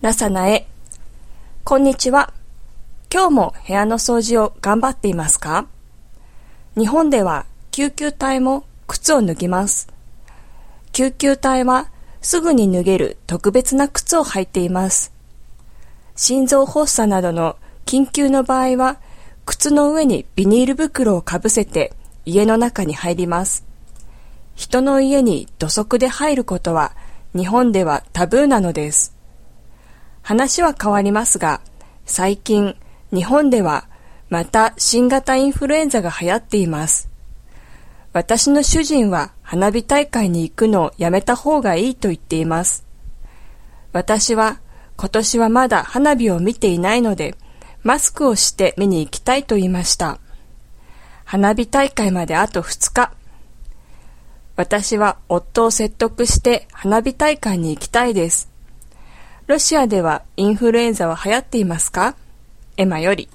ラサナへ。こんにちは。今日も部屋の掃除を頑張っていますか？日本では救急隊も靴を脱ぎます。救急隊はすぐに脱げる特別な靴を履いています。心臓発作などの緊急の場合は、靴の上にビニール袋をかぶせて家の中に入ります。人の家に土足で入ることは日本ではタブーなのです。話は変わりますが、最近日本ではまた新型インフルエンザが流行っています。私の主人は花火大会に行くのをやめた方がいいと言っています。私は今年はまだ花火を見ていないので、マスクをして見に行きたいと言いました。花火大会まであと2日。私は夫を説得して花火大会に行きたいです。ロシアではインフルエンザは流行っていますか？エマより。